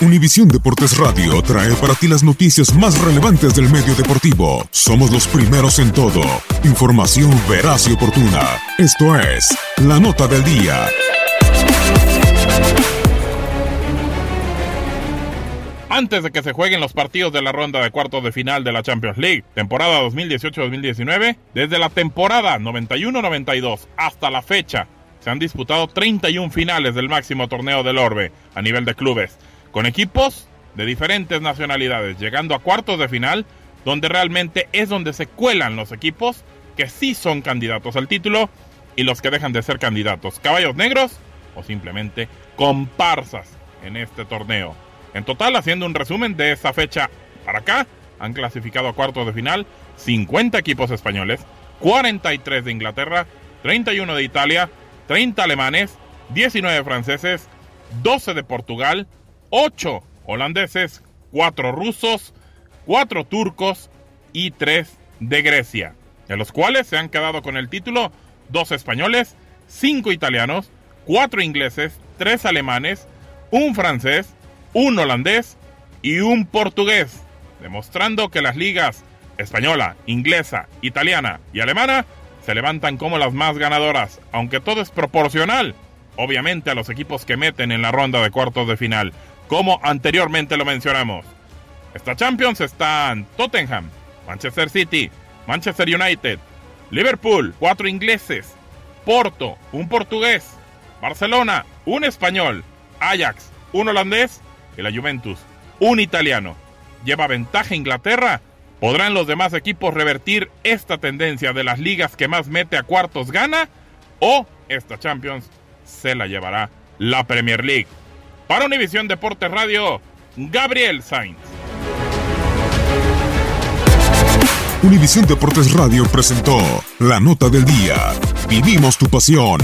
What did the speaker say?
Univisión Deportes Radio trae para ti las noticias más relevantes del medio deportivo. Somos los primeros en todo. Información veraz y oportuna. Esto es La Nota del Día. Antes de que se jueguen los partidos de la ronda de cuartos de final de la Champions League, temporada 2018-2019, desde la temporada 91-92 hasta la fecha, se han disputado 31 finales del máximo torneo del Orbe a nivel de clubes con equipos de diferentes nacionalidades, llegando a cuartos de final, donde realmente es donde se cuelan los equipos que sí son candidatos al título y los que dejan de ser candidatos, caballos negros o simplemente comparsas en este torneo. En total, haciendo un resumen de esta fecha para acá, han clasificado a cuartos de final 50 equipos españoles, 43 de Inglaterra, 31 de Italia, 30 alemanes, 19 franceses, 12 de Portugal, 8 holandeses, 4 rusos, 4 turcos y 3 de Grecia, de los cuales se han quedado con el título 2 españoles, 5 italianos, 4 ingleses, 3 alemanes, un francés, un holandés y un portugués, demostrando que las ligas española, inglesa, italiana y alemana se levantan como las más ganadoras, aunque todo es proporcional, obviamente a los equipos que meten en la ronda de cuartos de final como anteriormente lo mencionamos. Esta Champions están Tottenham, Manchester City, Manchester United, Liverpool, cuatro ingleses, Porto, un portugués, Barcelona, un español, Ajax, un holandés y la Juventus, un italiano. Lleva ventaja Inglaterra. ¿Podrán los demás equipos revertir esta tendencia de las ligas que más mete a cuartos gana? ¿O esta Champions se la llevará la Premier League? Para Univisión Deportes Radio, Gabriel Sainz. Univisión Deportes Radio presentó la nota del día. Vivimos tu pasión.